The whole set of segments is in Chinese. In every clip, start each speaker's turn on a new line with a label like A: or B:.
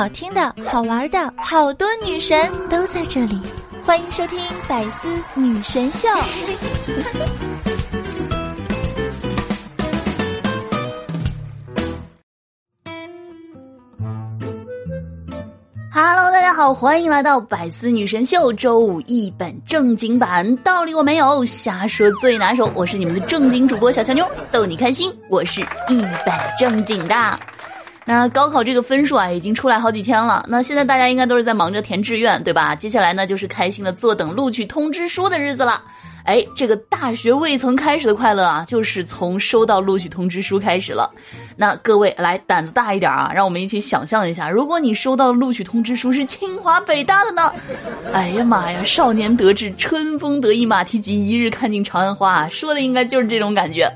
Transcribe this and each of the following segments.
A: 好听的、好玩的，好多女神都在这里，欢迎收听《百思女神秀》。
B: Hello，大家好，欢迎来到《百思女神秀》周五一本正经版，道理我没有，瞎说最拿手。我是你们的正经主播小强妞，逗你开心。我是一本正经的。那高考这个分数啊，已经出来好几天了。那现在大家应该都是在忙着填志愿，对吧？接下来呢，就是开心的坐等录取通知书的日子了。哎，这个大学未曾开始的快乐啊，就是从收到录取通知书开始了。那各位来胆子大一点啊，让我们一起想象一下，如果你收到录取通知书是清华北大的呢？哎呀妈呀，少年得志，春风得意马蹄疾，一日看尽长安花，说的应该就是这种感觉。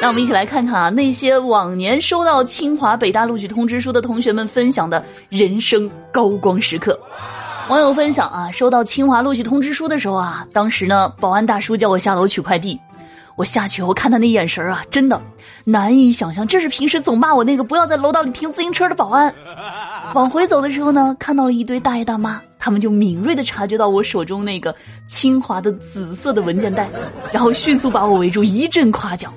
B: 让我们一起来看看啊，那些往年收到清华北大录取通知书的同学们分享的人生高光时刻。网友分享啊，收到清华录取通知书的时候啊，当时呢，保安大叔叫我下楼取快递，我下去后看他那眼神啊，真的难以想象，这是平时总骂我那个不要在楼道里停自行车的保安。往回走的时候呢，看到了一堆大爷大妈，他们就敏锐的察觉到我手中那个清华的紫色的文件袋，然后迅速把我围住，一阵夸奖。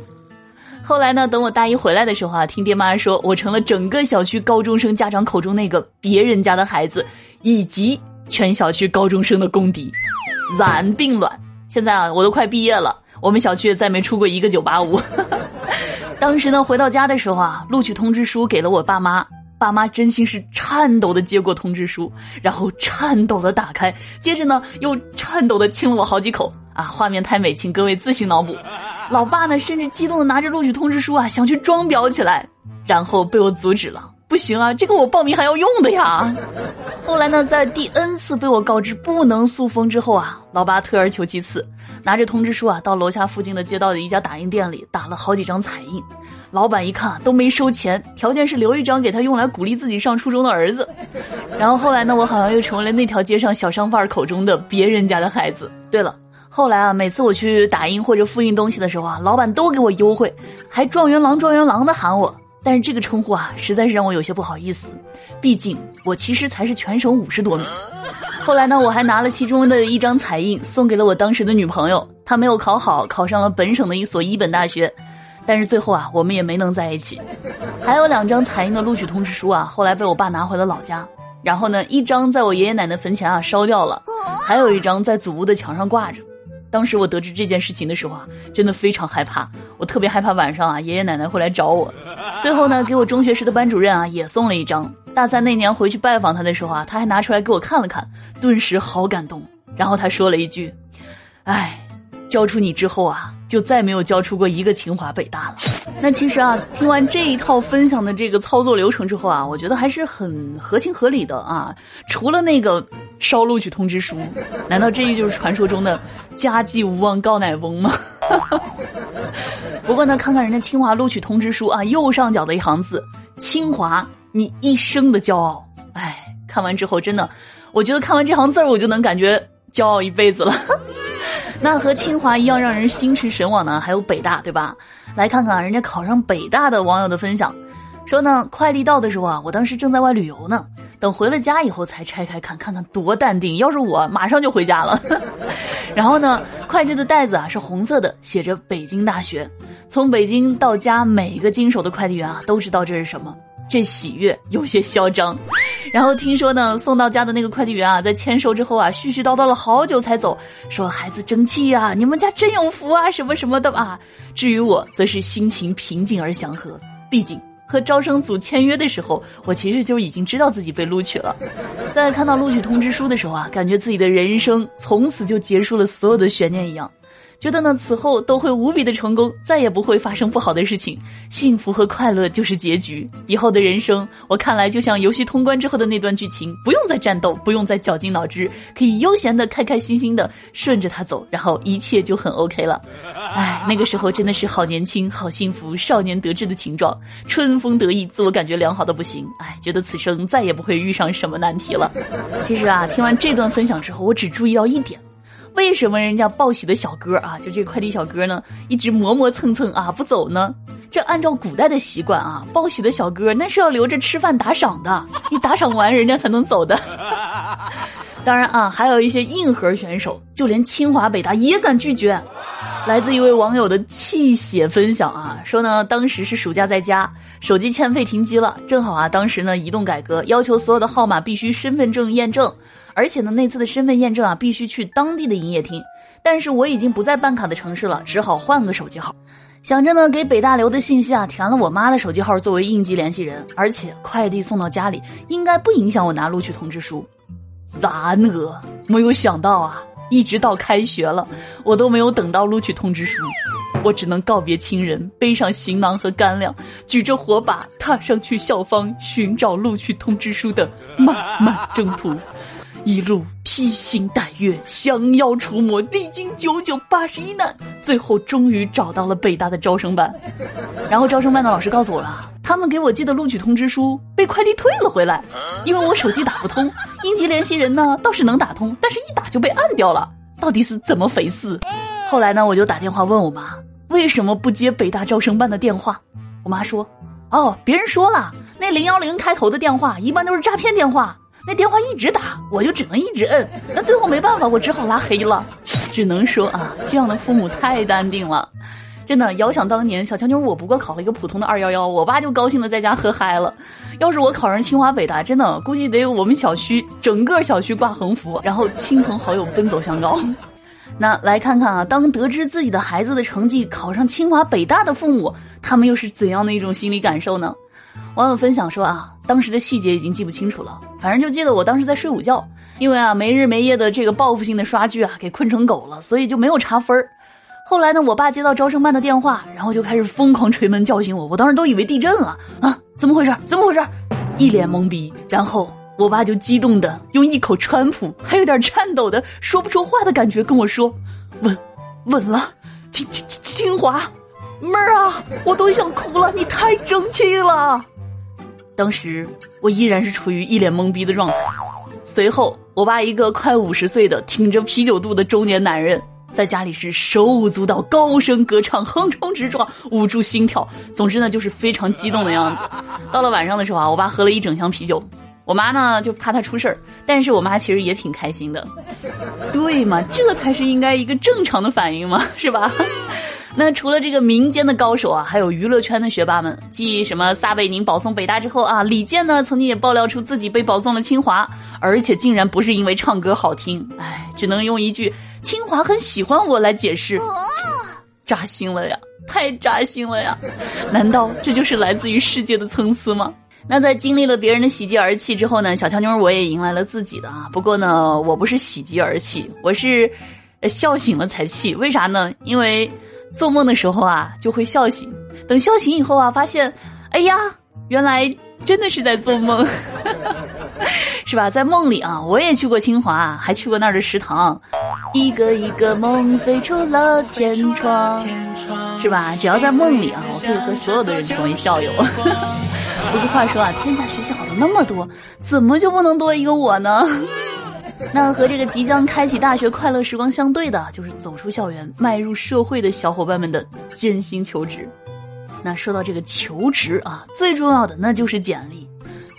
B: 后来呢，等我大一回来的时候啊，听爹妈说我成了整个小区高中生家长口中那个别人家的孩子，以及。全小区高中生的公敌，然并卵。现在啊，我都快毕业了，我们小区也再没出过一个九八五。当时呢，回到家的时候啊，录取通知书给了我爸妈，爸妈真心是颤抖的接过通知书，然后颤抖的打开，接着呢又颤抖的亲了我好几口啊，画面太美，请各位自行脑补。老爸呢，甚至激动的拿着录取通知书啊，想去装裱起来，然后被我阻止了。不行啊，这个我报名还要用的呀。后来呢，在第 N 次被我告知不能塑封之后啊，老爸退而求其次，拿着通知书啊，到楼下附近的街道的一家打印店里打了好几张彩印。老板一看都没收钱，条件是留一张给他用来鼓励自己上初中的儿子。然后后来呢，我好像又成为了那条街上小商贩口中的别人家的孩子。对了，后来啊，每次我去打印或者复印东西的时候啊，老板都给我优惠，还状元郎状元郎的喊我。但是这个称呼啊，实在是让我有些不好意思，毕竟我其实才是全省五十多名。后来呢，我还拿了其中的一张彩印送给了我当时的女朋友，她没有考好，考上了本省的一所一本大学，但是最后啊，我们也没能在一起。还有两张彩印的录取通知书啊，后来被我爸拿回了老家，然后呢，一张在我爷爷奶奶坟前啊烧掉了，还有一张在祖屋的墙上挂着。当时我得知这件事情的时候啊，真的非常害怕，我特别害怕晚上啊爷爷奶奶会来找我。最后呢，给我中学时的班主任啊也送了一张。大三那年回去拜访他的时候啊，他还拿出来给我看了看，顿时好感动。然后他说了一句：“哎。”教出你之后啊，就再没有教出过一个清华北大了。那其实啊，听完这一套分享的这个操作流程之后啊，我觉得还是很合情合理的啊。除了那个烧录取通知书，难道这就是传说中的家祭无忘告乃翁吗？不过呢，看看人家清华录取通知书啊，右上角的一行字“清华，你一生的骄傲”。哎，看完之后真的，我觉得看完这行字儿，我就能感觉骄傲一辈子了。那和清华一样让人心驰神往呢，还有北大，对吧？来看看人家考上北大的网友的分享，说呢，快递到的时候啊，我当时正在外旅游呢，等回了家以后才拆开看，看看多淡定。要是我，马上就回家了。然后呢，快递的袋子啊是红色的，写着北京大学。从北京到家，每一个经手的快递员啊都知道这是什么。这喜悦有些嚣张，然后听说呢，送到家的那个快递员啊，在签收之后啊，絮絮叨叨了好久才走，说孩子争气呀，你们家真有福啊，什么什么的啊。至于我，则是心情平静而祥和，毕竟和招生组签约的时候，我其实就已经知道自己被录取了。在看到录取通知书的时候啊，感觉自己的人生从此就结束了所有的悬念一样。觉得呢，此后都会无比的成功，再也不会发生不好的事情，幸福和快乐就是结局。以后的人生，我看来就像游戏通关之后的那段剧情，不用再战斗，不用再绞尽脑汁，可以悠闲的、开开心心的顺着它走，然后一切就很 OK 了。哎，那个时候真的是好年轻、好幸福，少年得志的情状，春风得意，自我感觉良好的不行。哎，觉得此生再也不会遇上什么难题了。其实啊，听完这段分享之后，我只注意到一点。为什么人家报喜的小哥啊，就这快递小哥呢，一直磨磨蹭蹭啊不走呢？这按照古代的习惯啊，报喜的小哥那是要留着吃饭打赏的，你打赏完人家才能走的。当然啊，还有一些硬核选手，就连清华北大也敢拒绝。来自一位网友的泣血分享啊，说呢，当时是暑假在家，手机欠费停机了，正好啊，当时呢，移动改革要求所有的号码必须身份证验证，而且呢，那次的身份验证啊，必须去当地的营业厅，但是我已经不在办卡的城市了，只好换个手机号，想着呢，给北大留的信息啊，填了我妈的手机号作为应急联系人，而且快递送到家里，应该不影响我拿录取通知书。然而，没有想到啊。一直到开学了，我都没有等到录取通知书，我只能告别亲人，背上行囊和干粮，举着火把，踏上去校方寻找录取通知书的漫漫征途。一路披星戴月，降妖除魔，历经九九八十一难，最后终于找到了北大的招生办。然后招生办的老师告诉我了，他们给我寄的录取通知书被快递退了回来，因为我手机打不通。应急联系人呢倒是能打通，但是一打就被按掉了，到底是怎么回事？后来呢，我就打电话问我妈，为什么不接北大招生办的电话？我妈说，哦，别人说了，那零幺零开头的电话一般都是诈骗电话。那电话一直打，我就只能一直摁。那最后没办法，我只好拉黑了。只能说啊，这样的父母太淡定了。真的，遥想当年，小强妞我不过考了一个普通的二幺幺，我爸就高兴的在家喝嗨了。要是我考上清华北大，真的估计得有我们小区整个小区挂横幅，然后亲朋好友奔走相告。那来看看啊，当得知自己的孩子的成绩考上清华北大的父母，他们又是怎样的一种心理感受呢？网友分享说啊，当时的细节已经记不清楚了，反正就记得我当时在睡午觉，因为啊没日没夜的这个报复性的刷剧啊，给困成狗了，所以就没有查分儿。后来呢，我爸接到招生办的电话，然后就开始疯狂捶门叫醒我，我当时都以为地震了啊，怎么回事？怎么回事？一脸懵逼。然后我爸就激动的用一口川普，还有点颤抖的说不出话的感觉跟我说：“稳，稳了，清清清清华，妹儿啊，我都想哭了，你太争气了。”当时我依然是处于一脸懵逼的状态。随后，我爸一个快五十岁的挺着啤酒肚的中年男人，在家里是手舞足蹈、高声歌唱、横冲直撞、捂住心跳，总之呢就是非常激动的样子。到了晚上的时候啊，我爸喝了一整箱啤酒，我妈呢就怕他出事儿，但是我妈其实也挺开心的。对嘛，这才是应该一个正常的反应嘛，是吧？那除了这个民间的高手啊，还有娱乐圈的学霸们。继什么撒贝宁保送北大之后啊，李健呢曾经也爆料出自己被保送了清华，而且竟然不是因为唱歌好听，哎，只能用一句“清华很喜欢我”来解释。扎心了呀，太扎心了呀！难道这就是来自于世界的参差吗？那在经历了别人的喜极而泣之后呢，小强妞我也迎来了自己的啊。不过呢，我不是喜极而泣，我是笑醒了才气。为啥呢？因为。做梦的时候啊，就会笑醒。等笑醒以后啊，发现，哎呀，原来真的是在做梦，是吧？在梦里啊，我也去过清华，还去过那儿的食堂。一个一个梦飞出了天窗，是吧？只要在梦里啊，我可以和所有的人成为校友。不是话说啊，天下学习好的那么多，怎么就不能多一个我呢？那和这个即将开启大学快乐时光相对的，就是走出校园、迈入社会的小伙伴们的艰辛求职。那说到这个求职啊，最重要的那就是简历，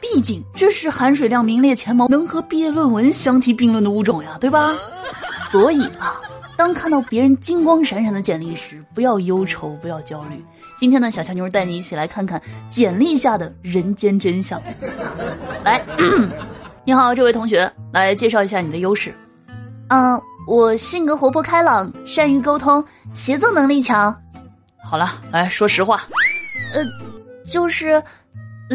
B: 毕竟这是含水量名列前茅、能和毕业论文相提并论的物种呀，对吧？所以啊，当看到别人金光闪闪的简历时，不要忧愁，不要焦虑。今天呢，小强妞带你一起来看看简历下的人间真相。来。你好，这位同学，来介绍一下你的优势。
A: 嗯，我性格活泼开朗，善于沟通，协作能力强。
B: 好了，来说实话。
A: 呃，就是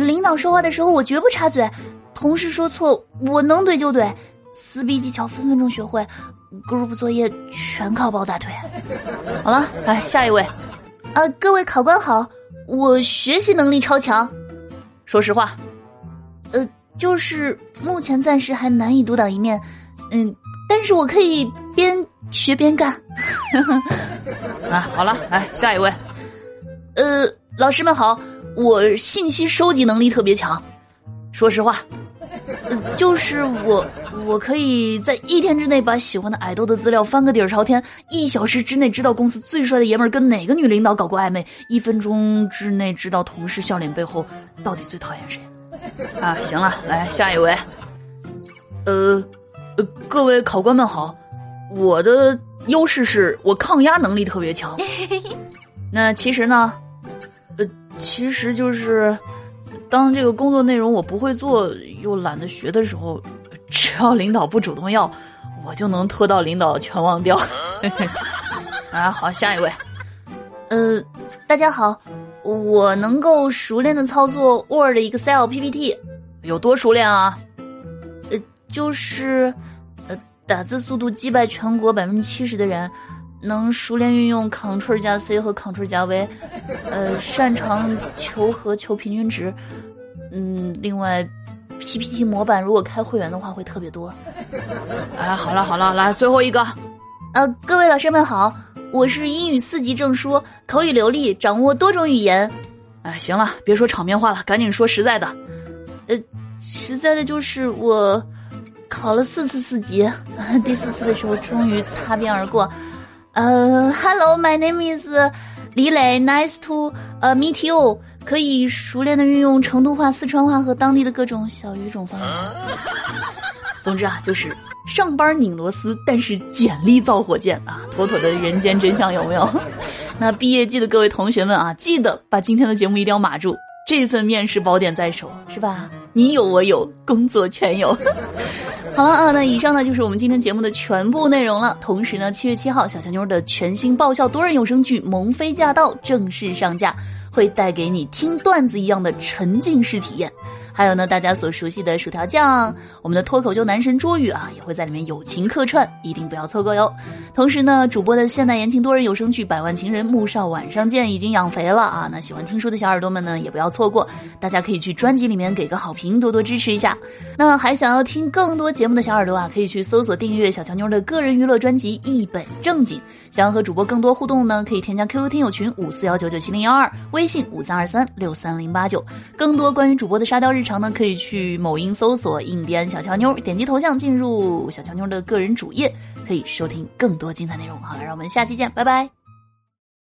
A: 领导说话的时候我绝不插嘴，同事说错我能怼就怼，撕逼技巧分分钟学会，group 作业全靠抱大腿。
B: 好了，来下一位。
A: 啊，各位考官好，我学习能力超强。
B: 说实话。
A: 呃。就是目前暂时还难以独当一面，嗯，但是我可以边学边干。
B: 啊，好了，来下一位。
A: 呃，老师们好，我信息收集能力特别强。
B: 说实话。
A: 就是我，我可以在一天之内把喜欢的爱豆的资料翻个底儿朝天，一小时之内知道公司最帅的爷们儿跟哪个女领导搞过暧昧，一分钟之内知道同事笑脸背后到底最讨厌谁。
B: 啊，行了，来下一位。
A: 呃，各位考官们好，我的优势是我抗压能力特别强。那其实呢，呃，其实就是。当这个工作内容我不会做又懒得学的时候，只要领导不主动要，我就能拖到领导全忘掉。
B: 啊，好，下一位。
A: 呃，大家好，我能够熟练的操作 Word、Excel、PPT，
B: 有多熟练啊？
A: 呃，就是呃，打字速度击败全国百分之七十的人。能熟练运用 Ctrl 加 C 和 Ctrl 加 V，呃，擅长求和求平均值，嗯，另外，PPT 模板如果开会员的话会特别多。
B: 哎，好了好了，来最后一个，
A: 呃，各位老师们好，我是英语四级证书，口语流利，掌握多种语言。
B: 哎，行了，别说场面话了，赶紧说实在的。
A: 呃，实在的就是我考了四次四级，第四次的时候终于擦边而过。呃，Hello，my name is 李磊，Nice to 呃 meet you。可以熟练的运用成都话、四川话和当地的各种小语种方言。
B: 总之啊，就是上班拧螺丝，但是简历造火箭啊，妥妥的人间真相，有没有？那毕业季的各位同学们啊，记得把今天的节目一定要码住，这份面试宝典在手，是吧？你有我有，工作全有。好了啊，那以上呢就是我们今天节目的全部内容了。同时呢，七月七号，小强妞的全新爆笑多人有声剧《萌妃驾到》正式上架。会带给你听段子一样的沉浸式体验，还有呢，大家所熟悉的薯条酱，我们的脱口秀男神朱宇啊，也会在里面友情客串，一定不要错过哟。同时呢，主播的现代言情多人有声剧《百万情人穆少晚上见》已经养肥了啊，那喜欢听书的小耳朵们呢，也不要错过，大家可以去专辑里面给个好评，多多支持一下。那还想要听更多节的小耳朵啊，可以去搜索订阅小乔妞的个人娱乐专辑《一本正经》。想要和主播更多互动呢，可以添加 QQ 听友群五四幺九九七零幺二，微信五三二三六三零八九。更多关于主播的沙雕日常呢，可以去某音搜索“印第安小乔妞”，点击头像进入小乔妞的个人主页，可以收听更多精彩内容。好了，让我们下期见，拜拜。